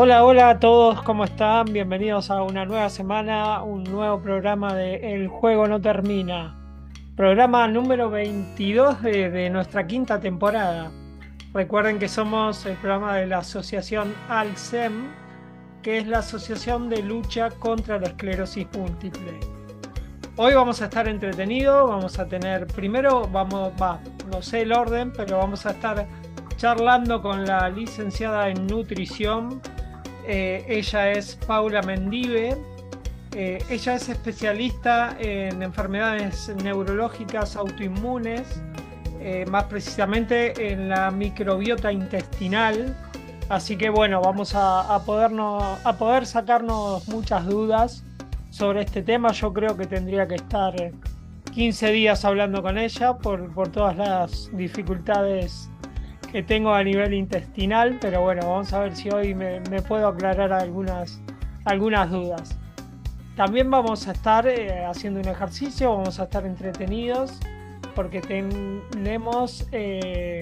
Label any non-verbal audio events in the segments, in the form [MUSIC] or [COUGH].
Hola, hola a todos, ¿cómo están? Bienvenidos a una nueva semana, un nuevo programa de El Juego No Termina. Programa número 22 de, nuestra quinta temporada. Recuerden que somos el programa de la asociación ALSEM, que es la Asociación de Lucha contra la Esclerosis Múltiple. Hoy vamos a estar entretenidos, vamos a tener, primero, vamos, va, no sé el orden, pero vamos a estar charlando con la licenciada en nutrición. Eh, ella es Paula Mendive. Eh, ella es especialista en enfermedades neurológicas autoinmunes, eh, más precisamente en la microbiota intestinal. Así que bueno, vamos a, podernos, a poder sacarnos muchas dudas sobre este tema. Yo creo que tendría que estar 15 días hablando con ella por todas las dificultades que tengo a nivel intestinal, pero bueno, vamos a ver si hoy me, puedo aclarar algunas, algunas dudas. También vamos a estar eh, haciendo un ejercicio, vamos a estar entretenidos, porque tenemos eh,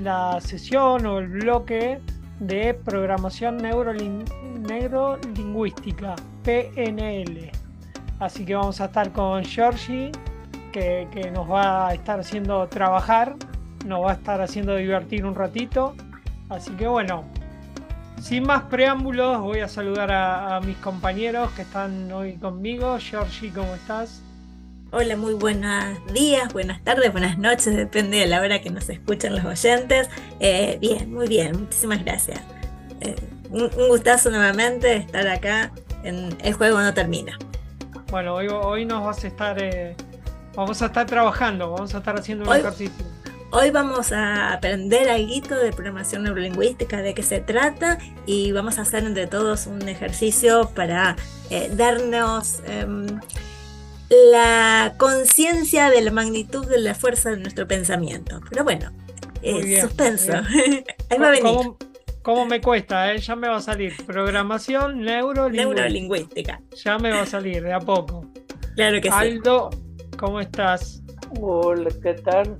la, sesión o el bloque de programación neurolin- neurolingüística, PNL. Así que vamos a estar con Georgie, que, que nos va a estar haciendo trabajar nos va a estar haciendo divertir un ratito. Así que bueno, sin más preámbulos, voy a saludar a, a mis compañeros que están hoy conmigo. Georgie, ¿cómo estás? Hola, muy buenos días, buenas tardes, buenas noches, depende de la hora que nos escuchen los oyentes. Eh, bien, muy bien, muchísimas gracias. Eh, un, un gustazo nuevamente estar acá en El Juego No Termina. Bueno, hoy, hoy nos vas a estar, eh, vamos a estar trabajando, vamos a estar haciendo un Hoy- ejercicio. Hoy vamos a aprender algo de programación neurolingüística, de qué se trata, y vamos a hacer entre todos un ejercicio para eh, darnos em, la conciencia de la magnitud de la fuerza de nuestro pensamiento. Pero bueno, eh, bien, suspenso. [LAUGHS] Ahí va a venir. ¿Cómo, cómo me cuesta? eh? Ya me va a salir. Programación neurolingüística. Neurolingüística. Ya me va a salir de a poco. Claro que sí. Aldo, ¿cómo estás? Hola, ¿qué tal?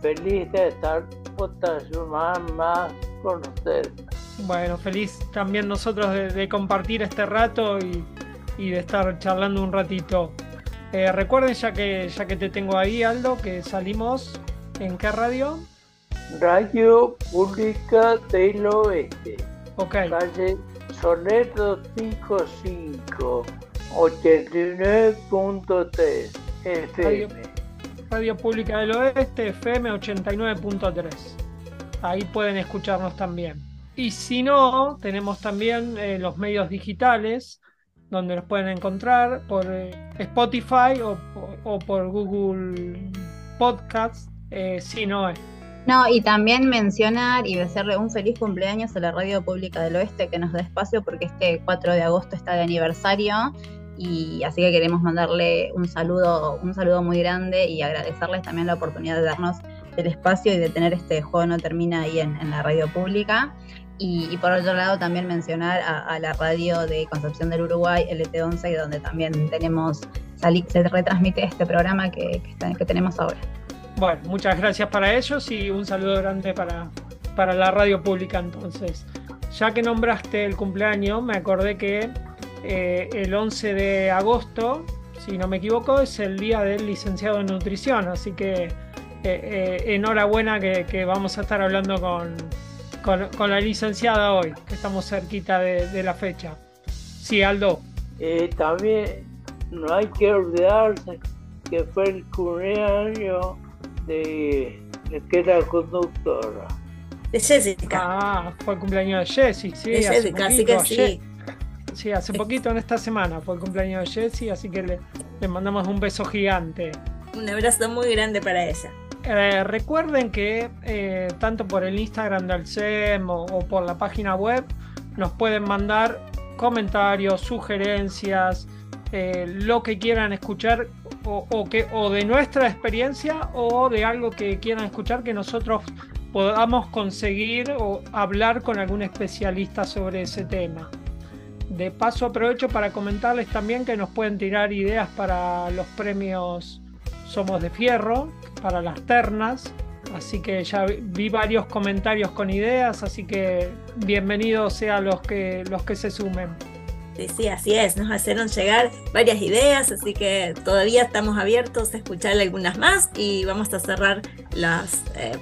Feliz de estar otra semana más con ustedes. Bueno, feliz también nosotros de, de compartir este rato y, y de estar charlando un ratito. Eh, recuerden, ya que, ya que te tengo ahí, Aldo, que salimos en qué radio. Radio Pública del Oeste, Ok, calle Soneto 55, 89.3 FM. Radio Pública del Oeste, FM 89.3. Ahí pueden escucharnos también. Y si no, tenemos también eh, los medios digitales, donde nos pueden encontrar por eh, Spotify o, o por Google Podcast. Eh, si no, es No, y también mencionar y desearle un feliz cumpleaños a la Radio Pública del Oeste que nos da espacio porque este 4 de agosto está de aniversario y así que queremos mandarle un saludo, un saludo muy grande y agradecerles también la oportunidad de darnos el espacio y de tener este juego no termina ahí en, en la radio pública. Y, y por otro lado también mencionar a, a la radio de Concepción del Uruguay, LT11, donde también tenemos, se retransmite este programa que, que está- que tenemos ahora. Bueno, muchas gracias para ellos y un saludo grande para, para la radio pública entonces. Ya que nombraste el cumpleaños, me acordé que eh, el 11 de agosto, si no me equivoco, es el día del licenciado en nutrición, así que eh, eh, enhorabuena que, que vamos a estar hablando con, con, con la licenciada hoy, que estamos cerquita de, de la fecha. Sí, Aldo. Eh, también no hay que olvidarse que fue el cumpleaños de, de que era conductora. De Jessica. Ah, fue el cumpleaños de Jessy, sí. de Jessica, así que sí. Sí, hace poquito en esta semana fue el cumpleaños de Jessy, así que le, le mandamos un beso gigante. Un abrazo muy grande para ella. Eh, recuerden que eh, tanto por el Instagram del SEM o, o por la página web nos pueden mandar comentarios, sugerencias, eh, lo que quieran escuchar o, o que, o de nuestra experiencia o de algo que quieran escuchar que nosotros podamos conseguir o hablar con algún especialista sobre ese tema. De paso aprovecho para comentarles también que nos pueden tirar ideas para los premios Somos de Fierro, para las ternas. Así que ya vi- varios comentarios con ideas, así que bienvenidos sean los que, los que se sumen. Sí, sí, así es. Nos hicieron llegar varias ideas, así que todavía estamos abiertos a escuchar algunas más y vamos a cerrar las, eh,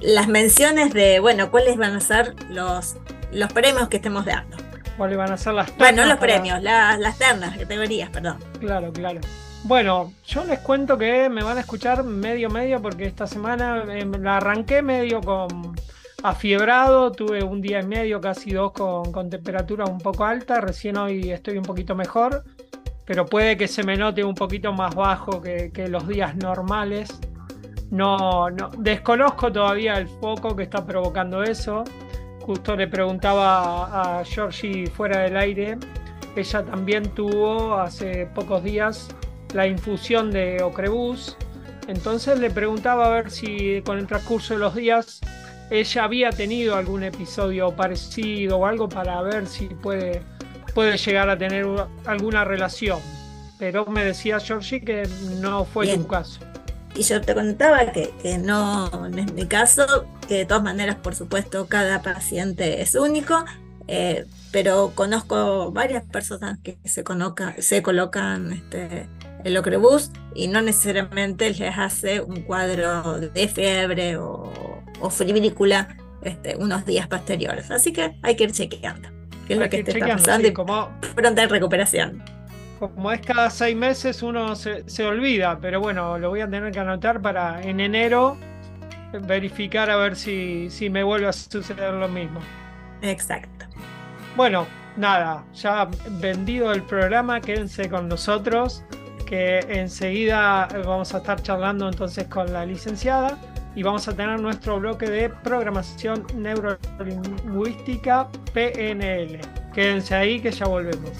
las menciones de, bueno, cuáles van a ser los, los premios que estemos dando. ¿Cuáles van a ser las ternas? Bueno, no los para- premios, la- las ternas, categorías, perdón. Claro, claro. Bueno, yo les cuento que me van a escuchar medio medio porque esta semana eh, la arranqué medio con afiebrado, tuve un día y medio, casi dos con, con temperatura un poco alta, recién hoy estoy un poquito mejor, pero puede que se me note un poquito más bajo que, que los días normales. No, no, desconozco todavía el foco que está provocando eso. Justo le preguntaba a Georgie fuera del aire ella también tuvo hace pocos días la infusión de Ocrebus. Entonces le preguntaba a ver si con el transcurso de los días ella había tenido algún episodio parecido o algo para ver si puede, puede llegar a tener una- alguna relación. Pero me decía Georgie que no fue Bien. tu caso. Y yo te contaba que, que no, no es mi caso, que de todas maneras, por supuesto, cada paciente es único, eh, pero conozco varias personas que se, conoca- se colocan este, el Ocrebus y no necesariamente les hace un cuadro de fiebre o, o febrícula este, unos días posteriores. Así que hay que ir chequeando qué es Hay lo que ir te está pasando sí, como, pronta recuperación. Como es cada seis meses uno se, se olvida, pero bueno, lo voy a tener que anotar para en enero verificar a ver si, si me vuelve a suceder lo mismo. Exacto. Bueno, nada, ya vendido el programa, quédense con nosotros, que enseguida vamos a estar charlando entonces con la licenciada y vamos a tener nuestro bloque de programación neurolingüística PNL. Quédense ahí que ya volvemos.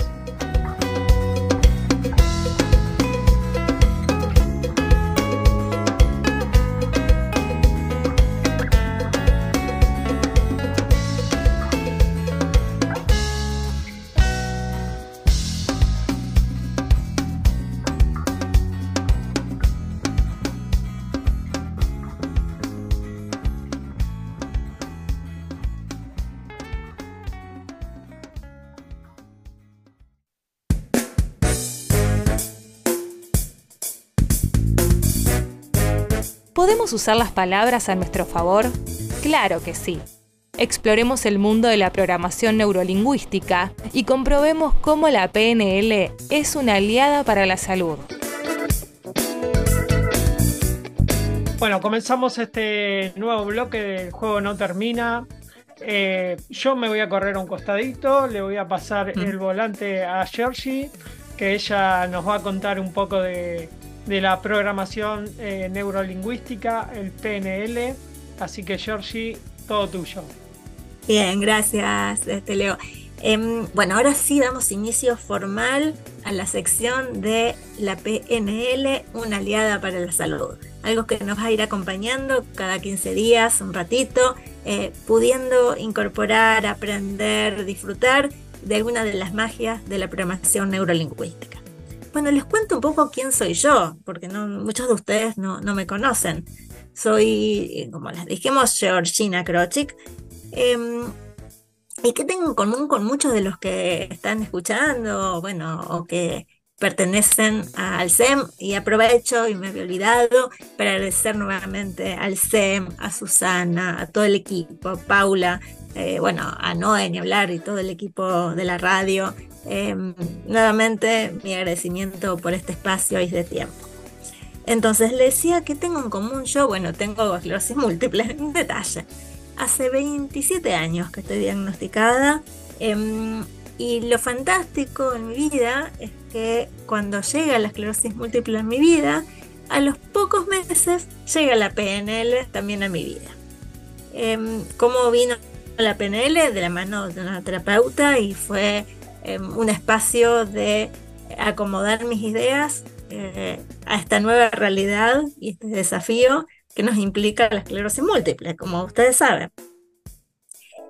¿Podemos usar las palabras a nuestro favor? Claro que sí. Exploremos el mundo de la programación neurolingüística y comprobemos cómo la PNL es una aliada para la salud. Bueno, comenzamos este nuevo bloque del juego no termina. Eh, yo me voy a correr a un costadito, le voy a pasar Mm. el volante a Georgie, que ella nos va a contar un poco de, de la programación eh, neurolingüística, el PNL. Así que Georgie, todo tuyo. Bien, gracias, este, Leo. Em, bueno, ahora sí damos inicio formal a la sección de la PNL, una aliada para la salud. Algo que nos va a ir acompañando cada 15 días, un ratito, eh, pudiendo incorporar, aprender, disfrutar de alguna de las magias de la programación neurolingüística. Bueno, les cuento un poco quién soy yo, porque muchos de ustedes no, no me conocen. Soy, eh, como les dijimos, Georgina Krochik. Em, ¿Y qué tengo en común con muchos de los que están escuchando, bueno, o que pertenecen al SEM? Y aprovecho y me había olvidado para agradecer nuevamente al SEM, a Susana, a todo el equipo, a Paula, eh, bueno, a Noé, ni hablar, y todo el equipo de la radio. Em, nuevamente mi agradecimiento por este espacio y este tiempo. Entonces le decía que tengo en común yo, bueno, tengo esclerosis múltiple, [LAUGHS] en detalle. Hace 27 años que estoy diagnosticada em, y lo fantástico en mi vida es que cuando llega la esclerosis múltiple en mi vida, a los pocos meses llega la PNL también a mi vida. Em, ¿Cómo vino la PNL? De la mano de una terapeuta y fue em, un espacio de acomodar mis ideas eh, a esta nueva realidad y este desafío que nos implica la esclerosis múltiple, como ustedes saben.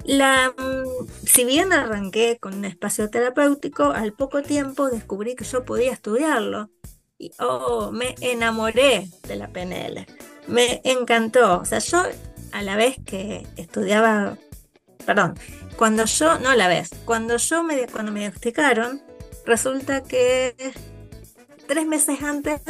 La, mm, si bien arranqué con un espacio terapéutico, al poco tiempo descubrí que yo podía estudiarlo y oh, me enamoré de la PNL. Me encantó. O sea, yo a la vez que estudiaba, perdón, cuando yo, no la vez, cuando yo me, cuando me diagnosticaron, resulta que tres meses antes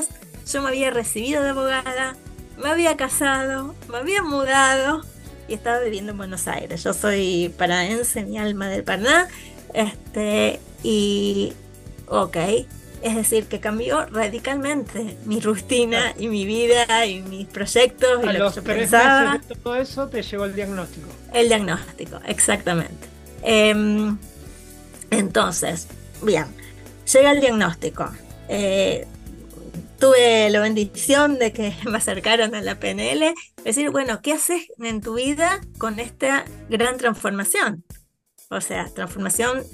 yo me había recibido de abogada, me había casado, me había mudado y estaba viviendo en Buenos Aires. Yo soy paraense, mi alma del Paraná. Este, y, ok, es decir, que cambió radicalmente mi rutina y mi vida y mis proyectos. A y lo los que yo tres pensaba. meses de todo eso te llegó el diagnóstico. El diagnóstico, exactamente. Em, entonces, bien, llega el diagnóstico. Eh, tuve la bendición de que [LAUGHS] me acercaron a la PNL, decir, bueno, ¿qué haces en tu vida con esta gran transformación? O sea, transformación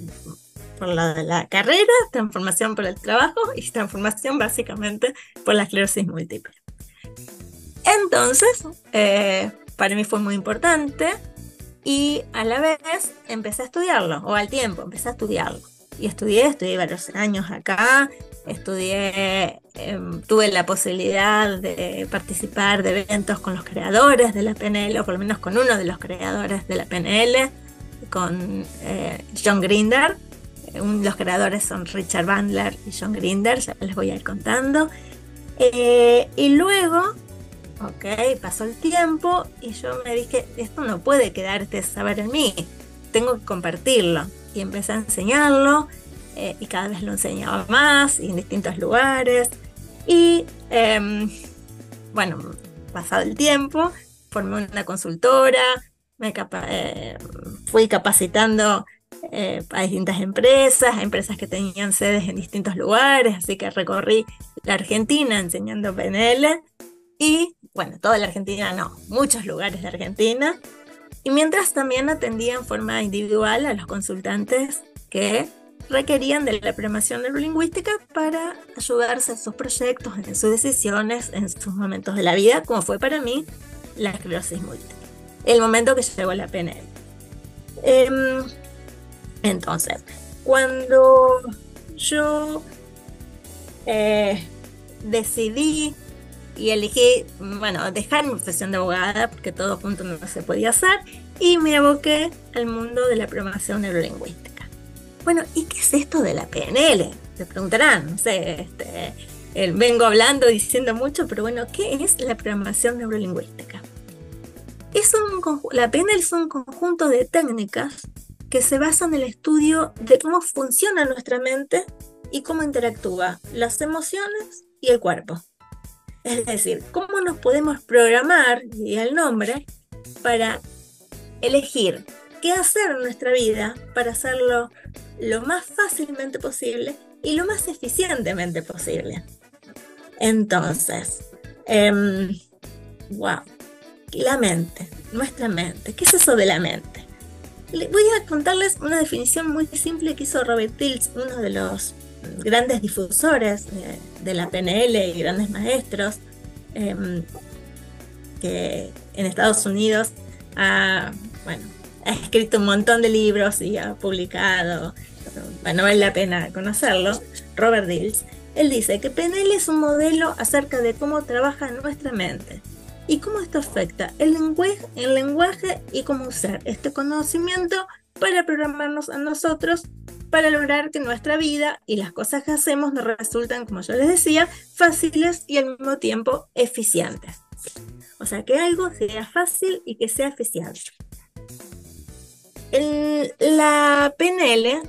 por la, la carrera, transformación por el trabajo y transformación básicamente por la esclerosis múltiple. Entonces, eh, para mí fue muy importante y a la vez empecé a estudiarlo, o al tiempo empecé a estudiarlo. Y estudié, estudié varios años acá, estudié, em, tuve la posibilidad de participar de eventos con los creadores de la PNL, o por lo menos con uno de los creadores de la PNL, con eh, John Grinder. Los creadores son Richard Bandler y John Grinder, ya les voy a ir contando. Eh, y luego, ok, pasó el tiempo y yo me dije, esto no puede quedar saber en mí, tengo que compartirlo. Y empecé a enseñarlo eh, y cada vez lo enseñaba más y en distintos lugares. Y em, bueno, pasado el tiempo, formé una consultora, me eh, fui capacitando eh, a distintas empresas, a empresas que tenían sedes en distintos lugares, así que recorrí la Argentina enseñando PNL y, bueno, toda la Argentina no, muchos lugares de Argentina. Y mientras también atendía en forma individual a los consultantes que requerían de la programación neurolingüística para ayudarse en sus proyectos, en sus decisiones, en sus momentos de la vida, como fue para mí la esclerosis múltiple. El momento que llegó la PNL. Em, entonces, cuando yo eh, decidí y elegí, bueno, dejar mi profesión de abogada, porque todo junto no se podía hacer, y me aboqué al mundo de la programación neurolingüística. Bueno, ¿y qué es esto de la PNL? Se preguntarán, no sé, este, eh, vengo hablando, diciendo mucho, pero bueno, ¿qué es la programación neurolingüística? Es un, la PNL es un conjunto de técnicas que se basan en el estudio de cómo funciona nuestra mente y cómo interactúa las emociones y el cuerpo. Es decir, cómo nos podemos programar, y el nombre, para elegir qué hacer en nuestra vida para hacerlo lo más fácilmente posible y lo más eficientemente posible. Entonces, em, wow, la mente, nuestra mente, ¿qué es eso de la mente? Voy a contarles una definición muy simple que hizo Robert Tills, uno de los grandes difusores de, de la PNL y grandes maestros, em, que en Estados Unidos ha, bueno, ha escrito un montón de libros y ha publicado, bueno, vale la pena conocerlo, Robert Dills. Él dice que PNL es un modelo acerca de cómo trabaja nuestra mente y cómo esto afecta el lenguaje, y cómo usar este conocimiento para programarnos a nosotros para lograr que nuestra vida y las cosas que hacemos nos resultan, como yo les decía, fáciles y al mismo tiempo eficientes. O sea, que algo sea fácil y que sea eficiente. El- la PNL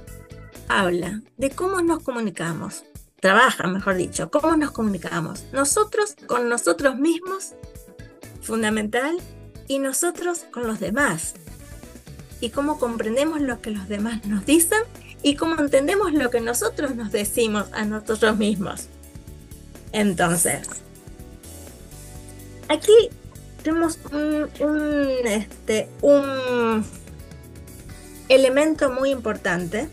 habla de cómo nos comunicamos, trabajan, mejor dicho. ¿Cómo nos comunicamos? Nosotros con nosotros mismos, fundamental, y nosotros con los demás. Y cómo comprendemos lo que los demás nos dicen y cómo entendemos lo que nosotros nos decimos a nosotros mismos. Entonces, aquí tenemos un, un, este, un elemento muy importante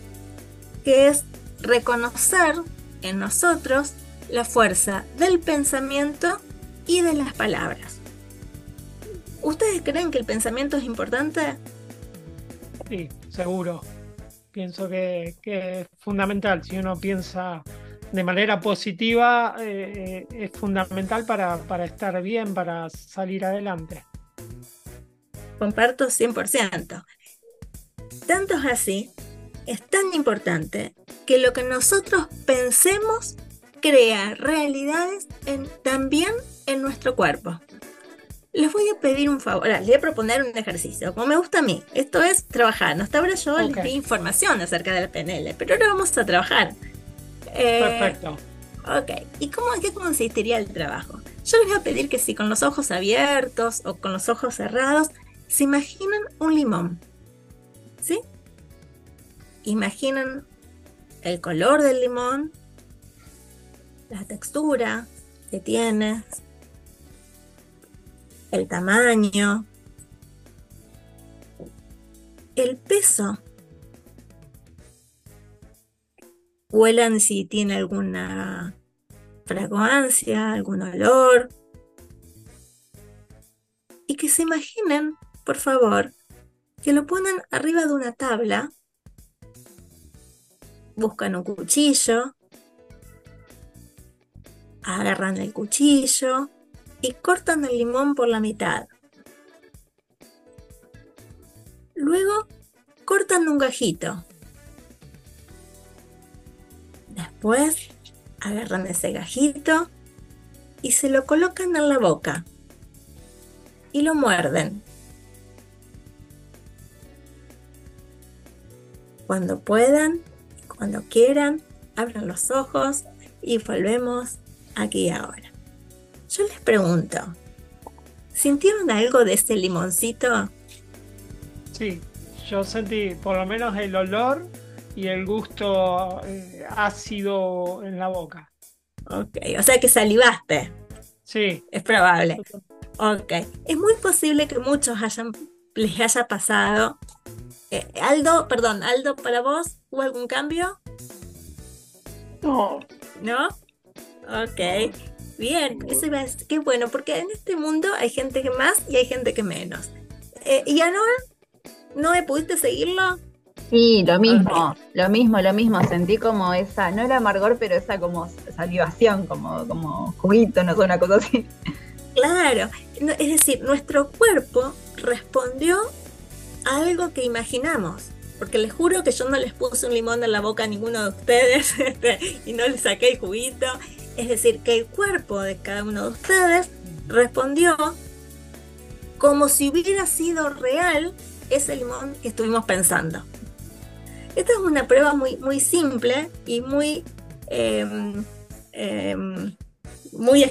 que es reconocer en nosotros la fuerza del pensamiento y de las palabras. ¿Ustedes creen que el pensamiento es importante? Sí, seguro. Pienso que, que es fundamental. Si uno piensa de manera positiva, eh, es fundamental para, para estar bien, para salir adelante. Comparto 100%. Tanto es así, es tan importante que lo que nosotros pensemos crea realidades en- también en nuestro cuerpo. Les voy a pedir un favor, les voy a proponer un ejercicio, como me gusta a mí. Esto es trabajar. Hasta ahora yo Ok. les di información acerca del PNL, pero ahora vamos a trabajar. Eh, Perfecto. Ok, ¿y cómo, en qué consistiría el trabajo? Yo les voy a pedir que si con los ojos abiertos o con los ojos cerrados, se imaginen un limón. ¿Sí? Imaginen el color del limón, la textura que tiene, el tamaño, el peso. Huelan si tiene alguna fragancia, algún olor. Y que se imaginen, por favor, que lo ponen arriba de una tabla, buscan un cuchillo, agarran el cuchillo y cortan el limón por la mitad. Luego cortan un gajito. Después agarran ese gajito y se lo colocan en la boca y lo muerden. Cuando puedan, cuando quieran, abran los ojos y volvemos aquí ahora. Yo les pregunto, ¿sintieron algo de ese limoncito? Sí, yo sentí por lo menos el olor y el gusto eh, ácido en la boca. Ok, o sea que salivaste, Sí, es probable. Ok, es muy posible que muchos hayan, les haya pasado. Eh, Aldo, perdón, Aldo, para vos, ¿hubo algún cambio? No, ¿No? Ok, bien, eso iba a decir, qué bueno, porque en este mundo hay gente que más y hay gente que menos. Eh, ¿Y Anor? ¿No me pudiste seguirlo? Sí, lo mismo, lo mismo, lo mismo. Sentí como esa, no el amargor, pero esa como salivación, como, como juguito, no sé, una cosa así. Claro, no, es decir, nuestro cuerpo respondió a algo que imaginamos. Porque les juro que yo no les puse un limón en la boca a ninguno de ustedes [LAUGHS] este, y no les saqué el juguito. Es decir, que el cuerpo de cada uno de ustedes respondió como si hubiera sido real ese limón que estuvimos pensando. Esta es una prueba muy, muy simple y muy, em, em, muy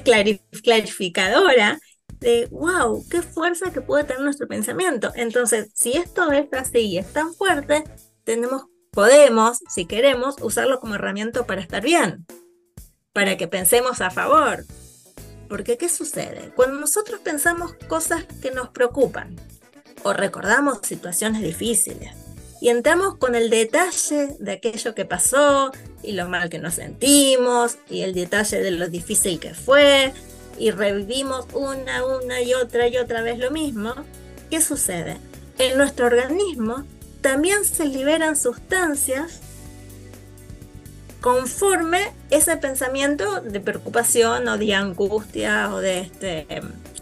clarificadora de, wow, qué fuerza que puede tener nuestro pensamiento. Entonces, si esto es así y es tan fuerte, tenemos, podemos, si queremos, usarlo como herramienta para estar bien, para que pensemos a favor. Porque, ¿qué sucede? Cuando nosotros pensamos cosas que nos preocupan o recordamos situaciones difíciles y entramos con el detalle de aquello que pasó y lo mal que nos sentimos y el detalle de lo difícil que fue y revivimos una, una y otra y otra vez lo mismo, ¿qué sucede? En nuestro organismo también se liberan sustancias conforme ese pensamiento de preocupación o de angustia o de, este,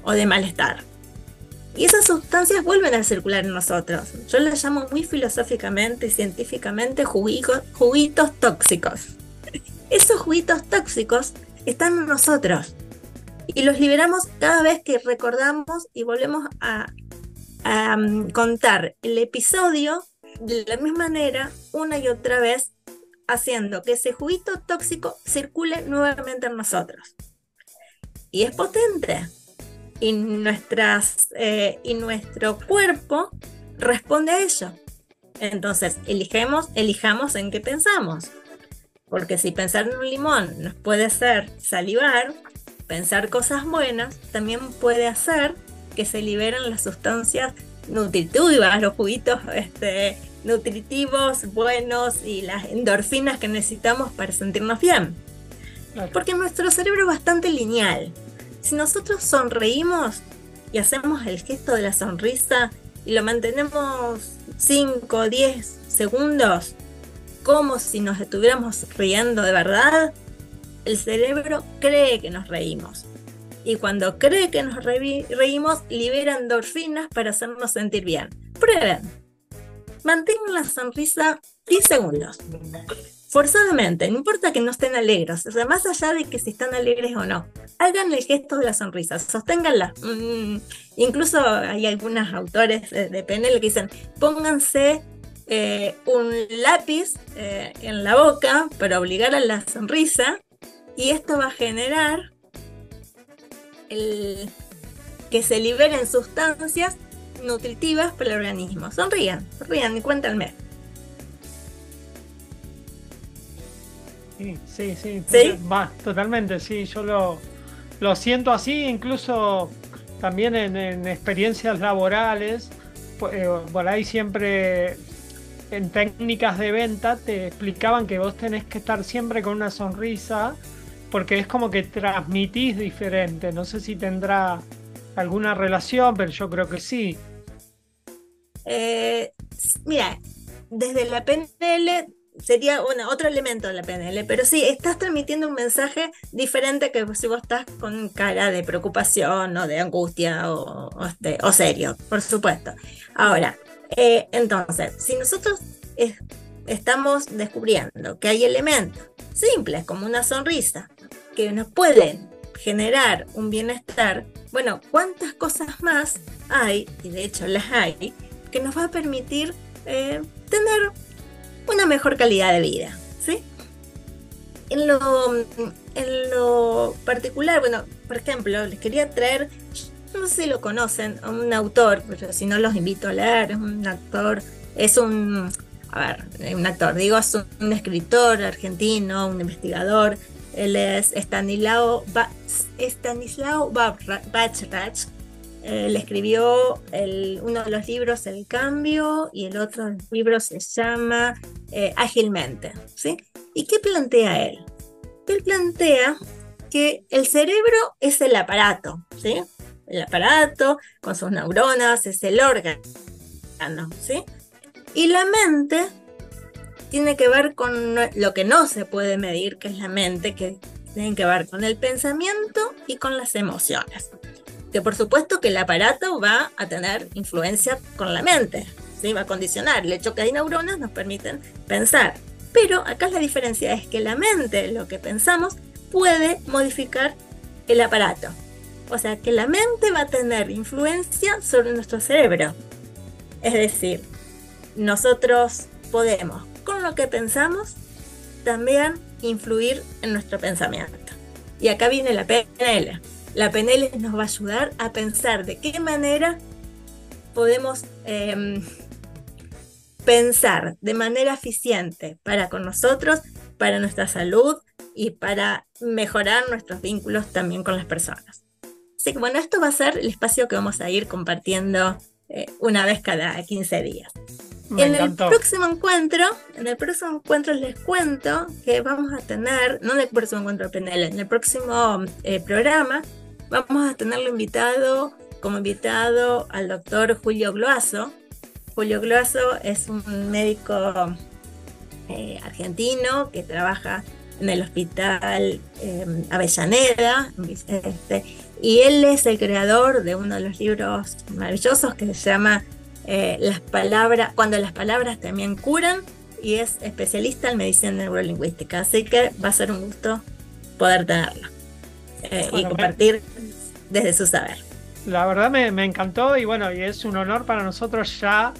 o de malestar. Y esas sustancias vuelven a circular en nosotros. Yo las llamo muy filosóficamente y científicamente juguico- juguitos tóxicos. [LAUGHS] Esos juguitos tóxicos están en nosotros y los liberamos cada vez que recordamos y volvemos a, a, um, contar el episodio de la misma manera una y otra vez haciendo que ese juguito tóxico circule nuevamente en nosotros. Y es potente. Y, nuestras, eh, y nuestro cuerpo responde a ello. Entonces, elijamos, elijamos en qué pensamos. Porque si pensar en un limón nos puede hacer salivar, pensar cosas buenas también puede hacer que se liberen las sustancias nutritivas, los juguitos este, nutritivos, buenos y las endorfinas que necesitamos para sentirnos bien. Porque nuestro cerebro es bastante lineal. Si nosotros sonreímos y hacemos el gesto de la sonrisa y lo mantenemos 5 o 10 segundos, como si nos estuviéramos riendo de verdad, el cerebro cree que nos reímos. Y cuando cree que nos reímos, libera endorfinas para hacernos sentir bien. Prueben. Mantengan la sonrisa 10 segundos. Forzadamente, no importa que no estén alegres, o sea, más allá de que si están alegres o no, hagan el gesto de la sonrisa, sosténganla. Mm, incluso hay algunos autores de PNL que dicen, pónganse eh, un lápiz eh, en la boca para obligar a la sonrisa y esto va a generar que se liberen sustancias nutritivas para el organismo. Sonrían, sonrían y cuéntanme. Sí, sí, sí, Va, totalmente, sí, yo lo, lo siento así, incluso también en, experiencias laborales, eh, por ahí siempre en técnicas de venta te explicaban que vos tenés que estar siempre con una sonrisa porque es como que transmitís diferente. No sé si tendrá alguna relación, pero yo creo que sí. Eh, mira, desde la PNL sería otro elemento de la PNL, pero sí, estás transmitiendo un mensaje diferente que si vos estás con cara de preocupación o de angustia o, o, este, serio, por supuesto. Ahora, eh, entonces, si nosotros estamos descubriendo que hay elementos simples como una sonrisa que nos pueden generar un bienestar, bueno, ¿cuántas cosas más hay, y de hecho las hay, que nos va a permitir eh, tener una mejor calidad de vida? ¿sí? En lo, en lo particular, bueno, por ejemplo, les quería traer no sé si lo conocen, un autor, pero si no los invito a leer, es un actor, es un, a ver, un actor, digo, es un, escritor argentino, un investigador, él es Stanislao, ba Stanislao Bachrach, él escribió el, uno de los libros El Cambio y el otro libro se llama eh, Ágilmente. ¿sí? ¿Y qué plantea él? Él plantea que el cerebro es el aparato, ¿sí? el aparato, con sus neuronas, es el órgano, ¿sí? Y la mente tiene que ver con lo que no se puede medir, que es la mente, que tiene que ver con el pensamiento y con las emociones. Que por supuesto que el aparato va a tener influencia con la mente, ¿sí? va a condicionar. El hecho que hay neuronas nos permiten pensar. Pero acá la diferencia es que la mente, lo que pensamos, puede modificar el aparato. O sea que la mente va a tener influencia sobre nuestro cerebro. Es decir, nosotros podemos, con lo que pensamos, también influir en nuestro pensamiento. Y acá viene la PNL. La PNL nos va a ayudar a pensar de qué manera podemos em, pensar de manera eficiente para con nosotros, para nuestra salud y para mejorar nuestros vínculos también con las personas bueno, esto va a ser el espacio que vamos a ir compartiendo eh, una vez cada 15 días. en el próximo encuentro, en el próximo encuentro les cuento que vamos a tener, no en el próximo encuentro de PNL, en el próximo eh, programa vamos a tenerlo invitado, como invitado al doctor Julio Gloazo. Julio Gloazo es un médico eh, argentino que trabaja en el hospital Avellaneda, este, y él es el creador de uno de los libros maravillosos que se llama eh, Las palabras, cuando las palabras también curan, y es especialista en medicina neurolingüística. Así que va a ser un gusto poder tenerlo eh, y compartir desde su saber. La verdad me, me, encantó y bueno, y es un honor para nosotros ya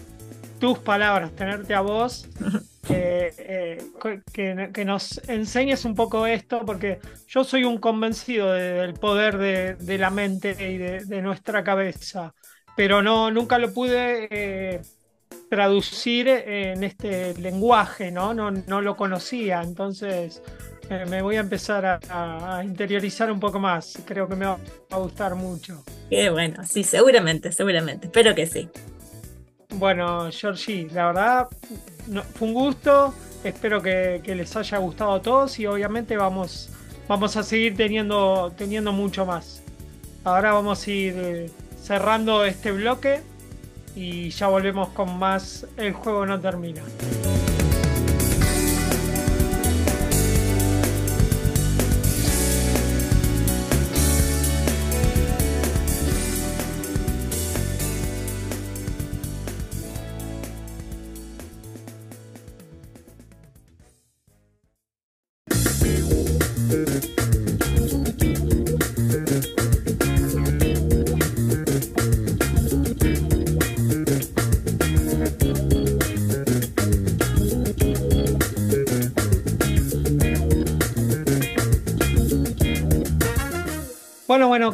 tus palabras, tenerte a vos. [LAUGHS] que, eh, que, que, nos enseñes un poco esto, porque yo soy un convencido del poder de, de, la mente y de, de, nuestra cabeza, pero no, nunca lo pude eh, traducir en este lenguaje, ¿no? No, no lo conocía, entonces eh, me voy a empezar a, a, interiorizar un poco más, creo que me va a gustar mucho. Qué bueno, sí, seguramente, seguramente, espero que sí. Bueno, Georgie, la verdad no, fue un gusto. Espero que, que, les haya gustado a todos y obviamente vamos, vamos a seguir teniendo, teniendo mucho más. Ahora vamos a ir eh, cerrando este bloque y ya volvemos con más El juego no termina.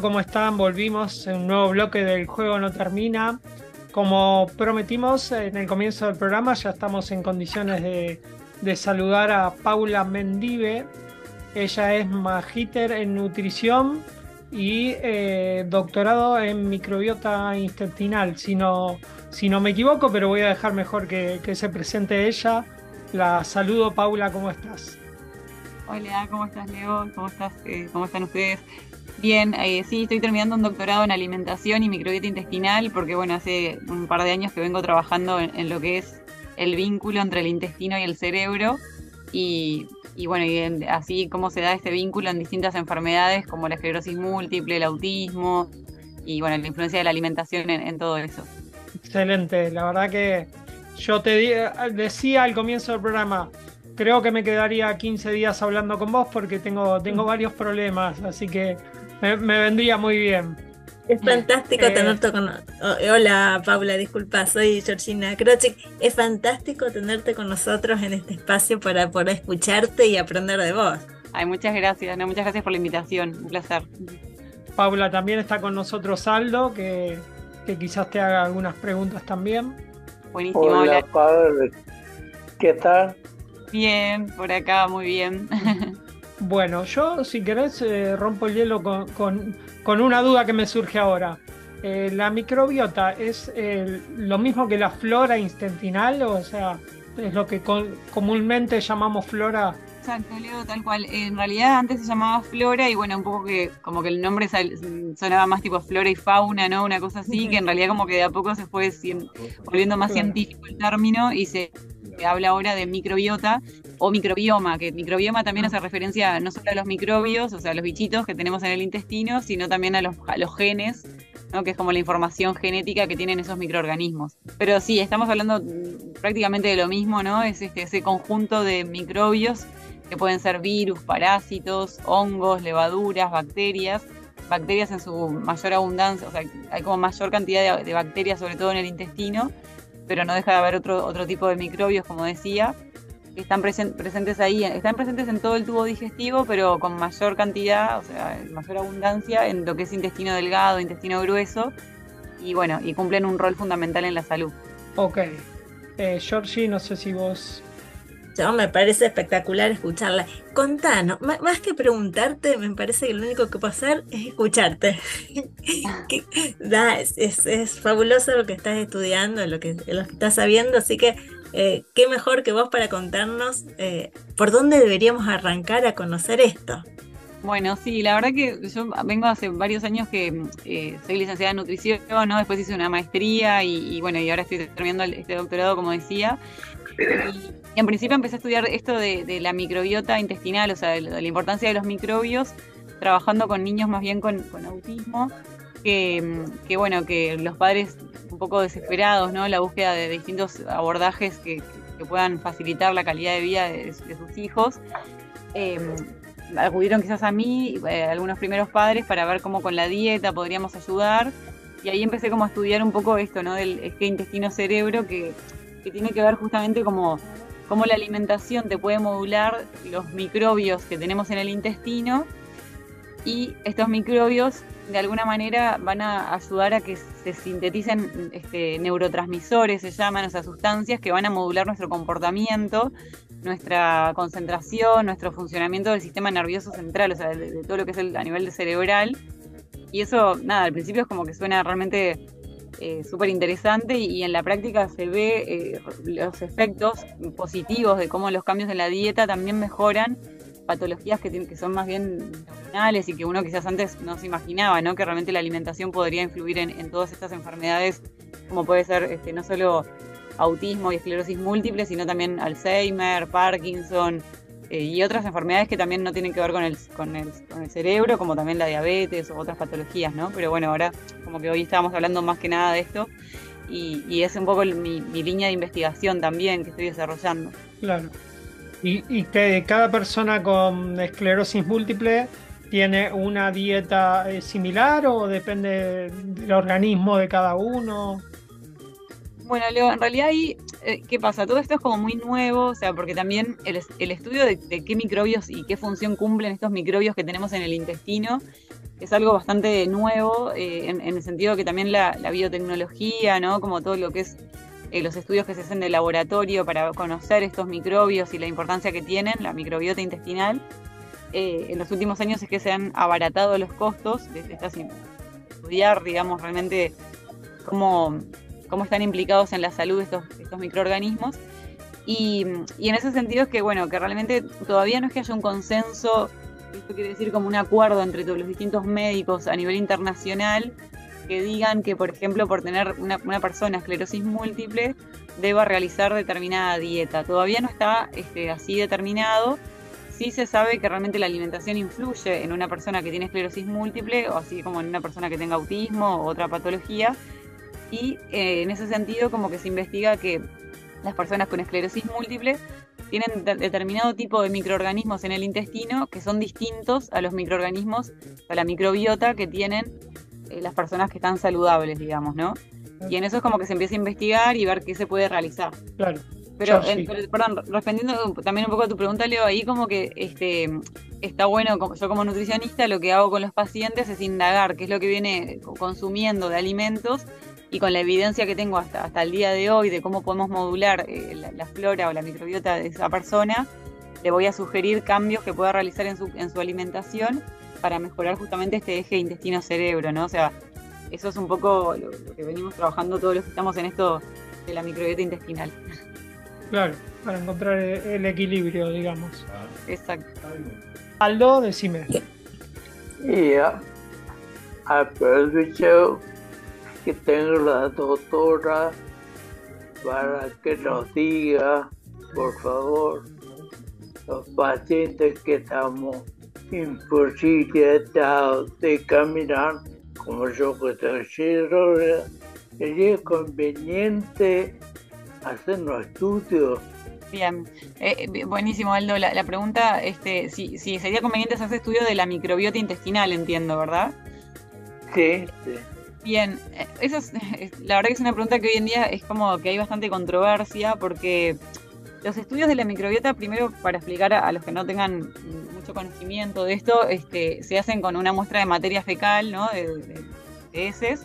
¿Cómo están? Volvimos en un nuevo bloque del juego no termina. Como prometimos en el comienzo del programa, ya estamos en condiciones de, saludar a Paula Mendive. Ella es magíter en nutrición y eh, doctorado en microbiota intestinal, si no, si no me equivoco, pero voy a dejar mejor que, que se presente ella. La saludo, Paula, ¿cómo estás? Hola, ¿cómo estás, Leo? ¿Cómo, estás? Eh, ¿Cómo están ustedes? Bien, eh, sí, estoy terminando un doctorado en alimentación y microbiota intestinal porque, bueno, hace un par de años que vengo trabajando en, en lo que es el vínculo entre el intestino y el cerebro y, y bueno, y en, así cómo se da este vínculo en distintas enfermedades como la esclerosis múltiple, el autismo y, bueno, la influencia de la alimentación en, en todo eso. Excelente, la verdad que yo te di, decía al comienzo del programa, creo que me quedaría 15 días hablando con vos porque tengo, tengo varios problemas, así que me, me vendría muy bien. Es fantástico Eh, tenerte con... oh, hola Paula, disculpa, soy Georgina Krochik. Es fantástico tenerte con nosotros en este espacio para poder escucharte y aprender de vos. Ay, muchas gracias, no, muchas gracias por la invitación, un placer. Paula, también está con nosotros Aldo, que, que quizás te haga algunas preguntas también. Buenísimo, Hola, hola. padre. ¿Qué tal? Bien, por acá, muy bien. [LAUGHS] Bueno, yo si querés eh, rompo el hielo con, con, con, una duda que me surge ahora. Eh, ¿La microbiota es eh, lo mismo que la flora intestinal? O sea, es lo que con, comúnmente llamamos flora. Exacto, Leo, tal cual. En realidad antes se llamaba flora y bueno, un poco que como que el nombre sal, sonaba más tipo flora y fauna, ¿no? Una cosa así, que en realidad como que de a poco se fue cien, volviendo más científico el término y se habla ahora de microbiota o microbioma, que microbioma también hace referencia no solo a los microbios, o sea, a los bichitos que tenemos en el intestino, sino también a los, los genes, ¿no? que es como la información genética que tienen esos microorganismos. Pero sí, estamos hablando prácticamente de lo mismo, ¿no? Es este, ese conjunto de microbios que pueden ser virus, parásitos, hongos, levaduras, bacterias, bacterias en su mayor abundancia, o sea, hay como mayor cantidad de bacterias, sobre todo en el intestino, pero no deja de haber otro, otro tipo de microbios, como decía, que están presen presentes ahí, están presentes en todo el tubo digestivo, pero con mayor cantidad, o sea, mayor abundancia en lo que es intestino delgado, intestino grueso, y bueno, y cumplen un rol fundamental en la salud. Ok. Eh, Georgie, no sé si vos... Yo me parece espectacular escucharla. Contanos, más que preguntarte, me parece que lo único que puedo hacer es escucharte. [LAUGHS] da, es, es, fabuloso lo que estás estudiando, lo que, lo que estás sabiendo, así que eh, qué mejor que vos para contarnos eh, por dónde deberíamos arrancar a conocer esto. Bueno, sí, la verdad que yo vengo hace varios años que eh, soy licenciada en nutrición, ¿no? Después hice una maestría y, y bueno, y ahora estoy terminando este doctorado, como decía. Y, y en principio empecé a estudiar esto de, la microbiota intestinal, o sea, la importancia de los microbios, trabajando con niños más bien con, con autismo, que, bueno, que los padres un poco desesperados, ¿no? La búsqueda de distintos abordajes que, puedan facilitar la calidad de vida de, de sus hijos. Eh, acudieron quizás a mí, eh, algunos primeros padres, para ver cómo con la dieta podríamos ayudar. Y ahí empecé como a estudiar un poco esto, ¿no? Del este intestino-cerebro que, que, tiene que ver justamente como cómo la alimentación te puede modular los microbios que tenemos en el intestino y estos microbios de alguna manera van a ayudar a que se sinteticen este, neurotransmisores, se llaman, esas sustancias que van a modular nuestro comportamiento, nuestra concentración, nuestro funcionamiento del sistema nervioso central, o sea, de, todo lo que es el, a nivel de cerebral. Y eso, nada, al principio es como que suena realmente eh, súper interesante y, en la práctica se ve eh, los efectos positivos de cómo los cambios en la dieta también mejoran patologías que, tienen, que son más bien neuronales y que uno quizás antes no se imaginaba, ¿no? Que realmente la alimentación podría influir en, todas estas enfermedades, como puede ser este, no solo autismo y esclerosis múltiple, sino también Alzheimer, Parkinson eh, y otras enfermedades que también no tienen que ver con el, con, el, con el cerebro, como también la diabetes o otras patologías, ¿no? Pero bueno, ahora como que hoy estábamos hablando más que nada de esto y, y es un poco mi, mi línea de investigación también que estoy desarrollando. Claro. Y, que cada persona con esclerosis múltiple tiene una dieta eh, similar o depende del organismo de cada uno. Bueno, Leo, en realidad ahí, eh, ¿qué pasa? Todo esto es como muy nuevo, o sea, porque también el, estudio de, qué microbios y qué función cumplen estos microbios que tenemos en el intestino es algo bastante nuevo, eh, en, el sentido que también la, biotecnología, ¿no? Como todo lo que es eh, los estudios que se hacen de laboratorio para conocer estos microbios y la importancia que tienen, la microbiota intestinal. En los últimos años es que se han abaratado los costos de, estudiar, digamos, realmente cómo, cómo están implicados en la salud estos, estos microorganismos. Y, en ese sentido es que, bueno, que realmente todavía no es que haya un consenso, esto quiere decir como un acuerdo entre todos los distintos médicos a nivel internacional que digan que, por ejemplo, por tener una, persona esclerosis múltiple, deba realizar determinada dieta. Todavía no está este, así determinado. Sí se sabe que realmente la alimentación influye en una persona que tiene esclerosis múltiple, o así como en una persona que tenga autismo o otra patología. Y eh, en ese sentido, como que se investiga que las personas con esclerosis múltiple tienen determinado tipo de microorganismos en el intestino que son distintos a los microorganismos, a la microbiota que tienen eh, las personas que están saludables, digamos, ¿no? Y en eso es como que se empieza a investigar y ver qué se puede realizar. Claro. Pero, perdón, respondiendo también un poco a tu pregunta, Leo, ahí como que este está bueno, yo como nutricionista lo que hago con los pacientes es indagar qué es lo que viene consumiendo de alimentos y con la evidencia que tengo hasta, hasta el día de hoy de cómo podemos modular eh, la, flora o la microbiota de esa persona, le voy a sugerir cambios que pueda realizar en su, en su alimentación para mejorar justamente este eje intestino-cerebro, ¿no? O sea, eso es un poco lo, que venimos trabajando todos los que estamos en esto de la microbiota intestinal. Claro, para encontrar el equilibrio, digamos. Exacto. Aldo, decime. Y aprovecho que tengo la doctora para que nos diga, por favor, los pacientes que estamos imposibilidad de caminar como yo que tengo sería conveniente hacer un estudio. Bien, eh, eh, buenísimo Aldo. La, pregunta, este, si, si sería conveniente hacer estudio de la microbiota intestinal, entiendo, ¿verdad? Sí, sí. Bien, eh, eso [LAUGHS] es, la verdad que es una pregunta que hoy en día es como que hay bastante controversia porque los estudios de la microbiota, primero para explicar a, los que no tengan mucho conocimiento de esto, este, se hacen con una muestra de materia fecal, ¿no? De, heces,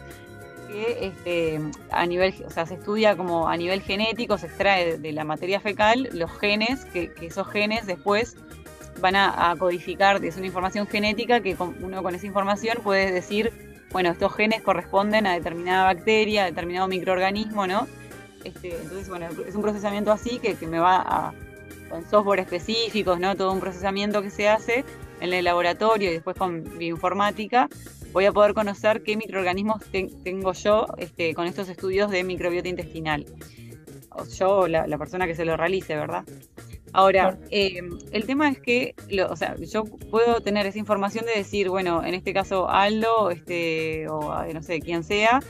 que este, a nivel, o sea, se estudia como a nivel genético, se extrae de, la materia fecal los genes, que, esos genes después van a, codificar, es una información genética que uno con esa información puede decir, bueno, estos genes corresponden a determinada bacteria, a determinado microorganismo, ¿no? Este, entonces, bueno, es un procesamiento así que, me va a, con software específicos, ¿no? Todo un procesamiento que se hace en el laboratorio y después con bioinformática, voy a poder conocer qué microorganismos tengo yo este, con estos estudios de microbiota intestinal. O yo, la, la persona que se lo realice, ¿verdad? Ahora, eh, el tema es que, o sea, yo puedo tener esa información de decir, bueno, en este caso Aldo, este, o no sé, quién sea,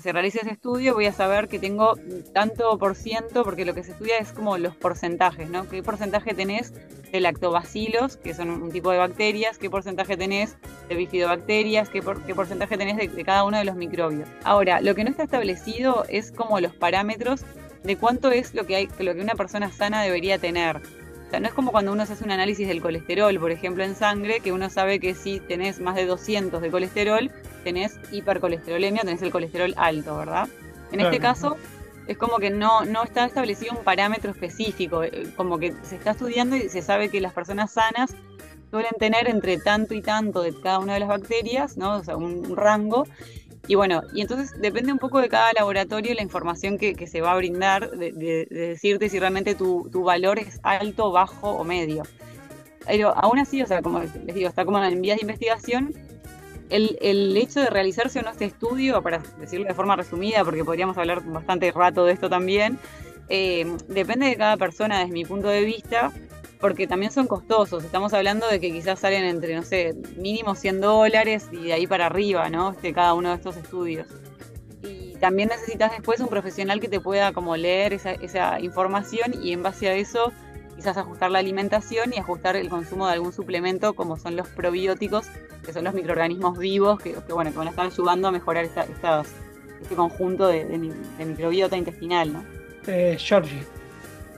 se, realice ese estudio, voy a saber que tengo tanto por ciento, porque lo que se estudia es como los porcentajes, ¿no? ¿Qué porcentaje tenés de lactobacilos, que son un, tipo de bacterias? ¿Qué porcentaje tenés de bifidobacterias? ¿Qué, qué porcentaje tenés de, cada uno de los microbios? Ahora, lo que no está establecido es como los parámetros de cuánto es lo que hay, lo que una persona sana debería tener. O sea, no es como cuando uno se hace un análisis del colesterol, por ejemplo, en sangre, que uno sabe que si tenés más de 200 de colesterol, tenés hipercolesterolemia, tenés el colesterol alto, ¿verdad? En este caso, es como que no, no está establecido un parámetro específico, eh, como que se está estudiando y se sabe que las personas sanas suelen tener entre tanto y tanto de cada una de las bacterias, ¿no? O sea, un rango. Y bueno, y entonces depende un poco de cada laboratorio la información que, se va a brindar, de decirte si realmente tu, tu valor es alto, bajo o medio. Pero aún así, o sea, como les digo, está como en vías de investigación. El, el hecho de realizarse o no este estudio, para decirlo de forma resumida, porque podríamos hablar bastante rato de esto también, eh, depende de cada persona desde mi punto de vista, porque también son costosos. Estamos hablando de que quizás salen entre, no sé, mínimo 100 dólares y de ahí para arriba, ¿no? Este, cada uno de estos estudios. Y también necesitas después un profesional que te pueda como leer esa, esa información y en base a eso quizás ajustar la alimentación y ajustar el consumo de algún suplemento como son los probióticos, que son los microorganismos vivos que, que, bueno, que van a estar ayudando a mejorar esta- estas- este conjunto de, de de microbiota intestinal, ¿no? Eh, Georgie.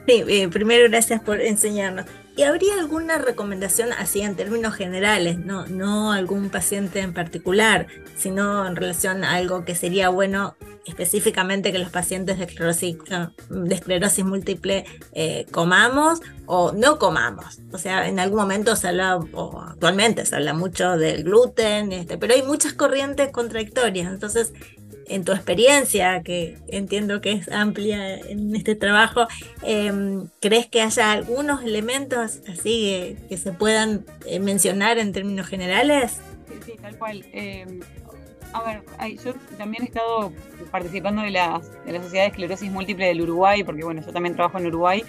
Sí, eh, primero gracias por enseñarnos. ¿Y habría alguna recomendación así en términos generales, no, no algún paciente en particular, sino en relación a algo que sería bueno específicamente que los pacientes de esclerosis, eh, de esclerosis múltiple eh, comamos o no comamos? O sea, en algún momento se habla, o actualmente se habla mucho del gluten, este, pero hay muchas corrientes contradictorias. Entonces, en tu experiencia, que entiendo que es amplia en este trabajo, em, ¿crees que haya algunos elementos así que, que se puedan eh, mencionar en términos generales? Sí, tal cual. Eh, a ver, yo también he estado participando de la, de la Sociedad de Esclerosis Múltiple del Uruguay, porque bueno, yo también trabajo en Uruguay,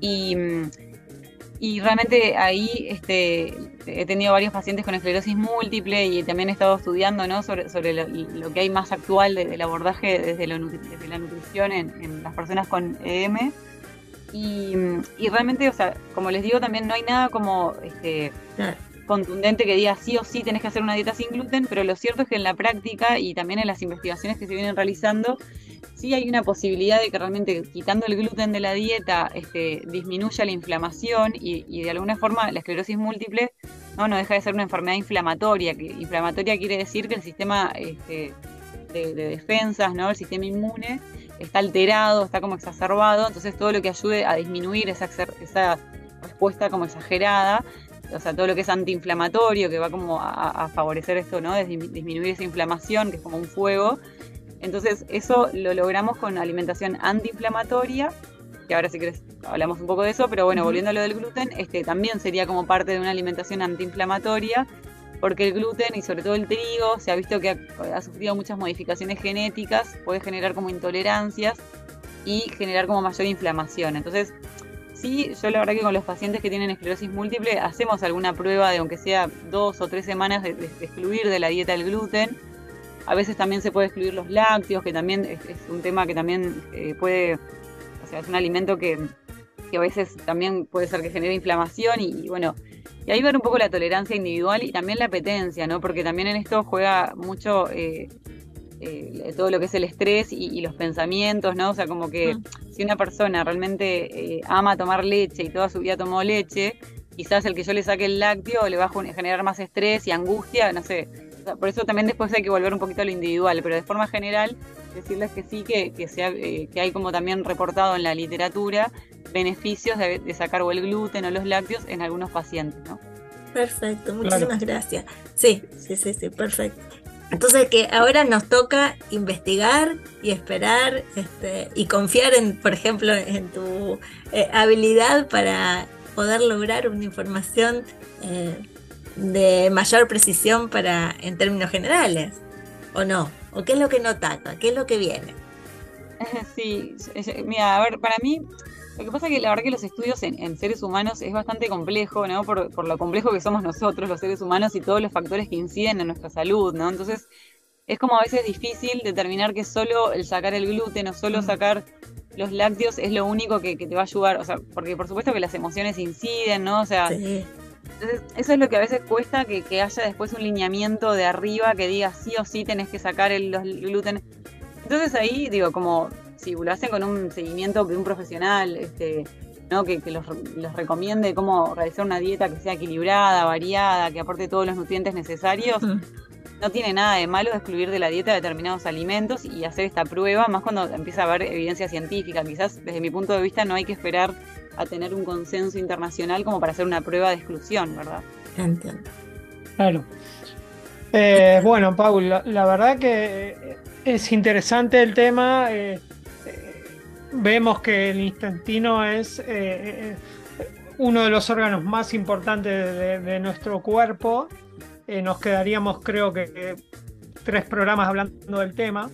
y, mm, y realmente ahí este, he tenido varios pacientes con esclerosis múltiple y también he estado estudiando ¿no? sobre, sobre lo, que hay más actual de- del abordaje desde, lo desde la nutrición en, en las personas con EM. Y, y realmente, o sea, como les digo, también no hay nada como este. Contundente que diga sí o sí tenés que hacer una dieta sin gluten, pero lo cierto es que en la práctica y también en las investigaciones que se vienen realizando, sí hay una posibilidad de que realmente quitando el gluten de la dieta este, disminuya la inflamación y, de alguna forma la esclerosis múltiple no, no deja de ser una enfermedad inflamatoria, que inflamatoria quiere decir que el sistema este, de, de defensas, ¿no? el sistema inmune, está alterado, está como exacerbado, entonces todo lo que ayude a disminuir esa, esa respuesta como exagerada, o sea, todo lo que es antiinflamatorio, que va como a, a favorecer esto, ¿no? Disminuir esa inflamación, que es como un fuego. Entonces, eso lo logramos con alimentación antiinflamatoria, que ahora si querés hablamos un poco de eso, pero bueno, volviendo a lo del gluten, este también sería como parte de una alimentación antiinflamatoria, porque el gluten y sobre todo el trigo se ha visto que ha, ha sufrido muchas modificaciones genéticas, puede generar como intolerancias y generar como mayor inflamación. Entonces, sí, yo la verdad que con los pacientes que tienen esclerosis múltiple hacemos alguna prueba de aunque sea dos o tres semanas de, excluir de la dieta el gluten. A veces también se puede excluir los lácteos, que también es, un tema que también eh, puede, o sea, es un alimento que, que a veces también puede ser que genere inflamación y, y bueno, y ahí ver un poco la tolerancia individual y también la apetencia, ¿no? Porque también en esto juega mucho eh, eh, todo lo que es el estrés y, y los pensamientos, ¿no? O sea, como que Mm. si una persona realmente eh, ama tomar leche y toda su vida tomó leche, quizás el que yo le saque el lácteo le va a generar más estrés y angustia, no sé. O sea, por eso también después hay que volver un poquito a lo individual, pero de forma general decirles que sí, que, que, sea, eh, que hay como también reportado en la literatura beneficios de, de sacar o el gluten o los lácteos en algunos pacientes, ¿no? Perfecto, muchísimas gracias. Sí, sí, sí, sí, perfecto. Entonces que ahora nos toca investigar y esperar este, y confiar en, por ejemplo, en tu eh, habilidad para poder lograr una información eh, de mayor precisión para en términos generales, ¿o no? ¿O qué es lo que no ataca? ¿Qué es lo que viene? [LAUGHS] Sí, mira, a ver, para mí, lo que pasa es que la verdad que los estudios en, en seres humanos es bastante complejo, ¿no? Por, por lo complejo que somos nosotros, los seres humanos, y todos los factores que inciden en nuestra salud, ¿no? Entonces, es como a veces difícil determinar que solo el sacar el gluten o solo sacar los lácteos es lo único que, que te va a ayudar, o sea, porque por supuesto que las emociones inciden, ¿no? O sea, Sí. entonces, eso es lo que a veces cuesta que, que haya después un lineamiento de arriba que diga sí o sí tenés que sacar el, los- el gluten. Entonces ahí digo, como si lo hacen con un seguimiento de un profesional, este, ¿no? que, que los, los recomiende cómo realizar una dieta que sea equilibrada, variada, que aporte todos los nutrientes necesarios, no tiene nada de malo excluir de la dieta determinados alimentos y hacer esta prueba, más cuando empieza a haber evidencia científica. Quizás desde mi punto de vista no hay que esperar a tener un consenso internacional como para hacer una prueba de exclusión, ¿verdad? Entiendo. Claro. Eh, bueno, Paul, la, la verdad que eh, es interesante el tema. eh, vemos que el intestino es eh, eh, uno de los órganos más importantes de, nuestro cuerpo. Eh, nos quedaríamos, creo que, tres programas hablando del tema.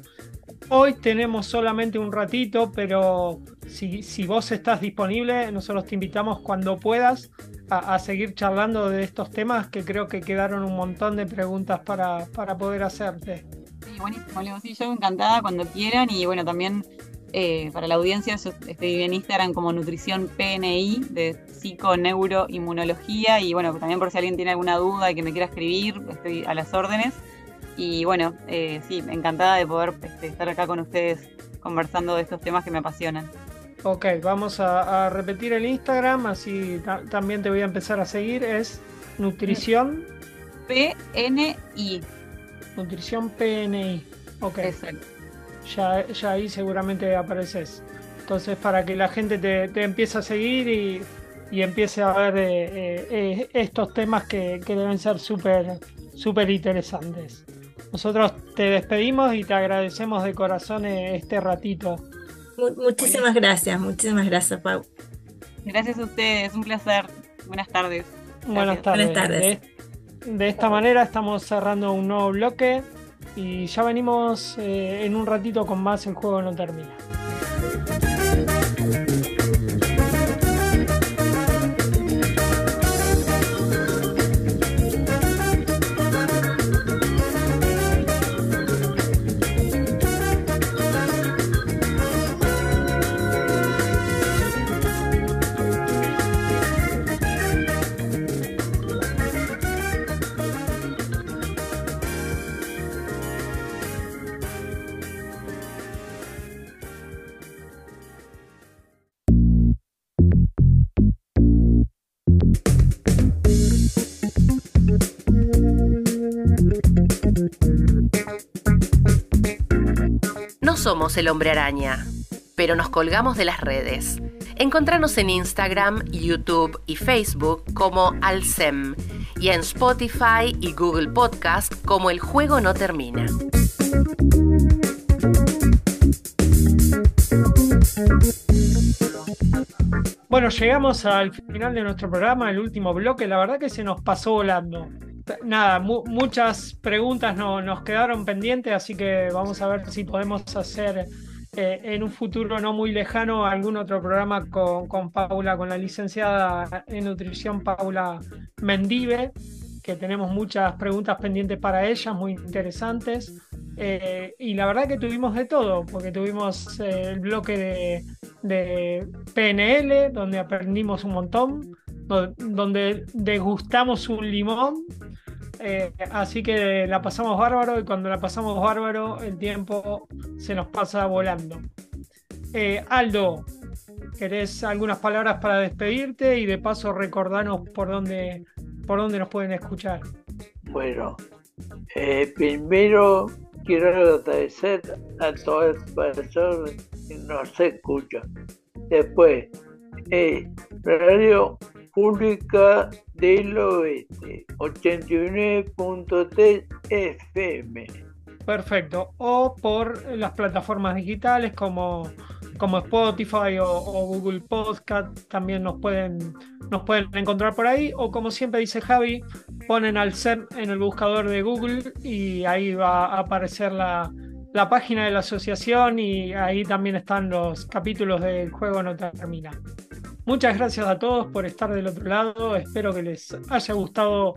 Hoy tenemos solamente un ratito, pero si, si vos estás disponible, nosotros te invitamos cuando puedas a, a seguir charlando de estos temas que creo que quedaron un montón de preguntas para, para poder hacerte. Sí, buenísimo, Leo. Sí, yo encantada cuando quieran. Y bueno, también eh, para la audiencia, yo estoy en Instagram como Nutrición PNI de Psiconeuroinmunología. Y bueno, también por si alguien tiene alguna duda y que me quiera escribir, estoy a las órdenes. Y bueno, eh, sí, encantada de poder este, estar acá con ustedes conversando de estos temas que me apasionan. Ok, vamos a, a repetir el Instagram, así ta- también te voy a empezar a seguir. Es nutrición, PNI. nutrición PNI. Ok, Exacto. Ya, ya ahí seguramente apareces. Entonces, para que la gente te, te empiece a seguir y, y empiece a ver eh, eh, eh, estos temas que, que deben ser súper súper interesantes. Nosotros te despedimos y te agradecemos de corazón este ratito. Mu- muchísimas gracias, muchísimas gracias, Pau. Gracias a ustedes, un placer. Buenas tardes. Buenas tardes. Buenas tardes. De, de esta manera estamos cerrando un nuevo bloque y ya venimos eh, en un ratito con más El juego no termina. El hombre araña, pero nos colgamos de las redes. Encontranos en Instagram, YouTube y Facebook como Alcem y en Spotify y Google Podcast como El Juego No Termina. Bueno, llegamos al final de nuestro programa, el último bloque. La verdad que se nos pasó volando. Nada, mu- muchas preguntas no- nos quedaron pendientes, así que vamos a ver si podemos hacer eh, en un futuro no muy lejano algún otro programa con, con Paula, con la licenciada en nutrición Paula Mendive, que tenemos muchas preguntas pendientes para ella, muy interesantes. Eh, y la verdad que tuvimos de todo, porque tuvimos eh, el bloque de, PNL, donde aprendimos un montón, donde degustamos un limón. eh, así que la pasamos bárbaro y cuando la pasamos bárbaro el tiempo se nos pasa volando. Eh, Aldo, ¿querés algunas palabras para despedirte y de paso recordarnos por dónde, por dónde nos pueden escuchar? Bueno, eh, primero quiero agradecer a todas las personas que nos escuchan. Después, eh, Radio Pública del Oeste, 89.3 FM. Perfecto. O por las plataformas digitales como, como Spotify o, Google Podcast, también nos pueden, nos pueden encontrar por ahí. O como siempre dice Javi, ponen al SEM en el buscador de Google y ahí va a aparecer la, la página de la asociación y ahí también están los capítulos del juego no termina. Muchas gracias a todos por estar del otro lado. Espero que les haya gustado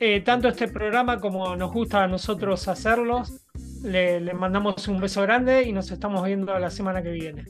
eh, tanto este programa como nos gusta a nosotros hacerlos. Le, le mandamos un beso grande y nos estamos viendo la semana que viene.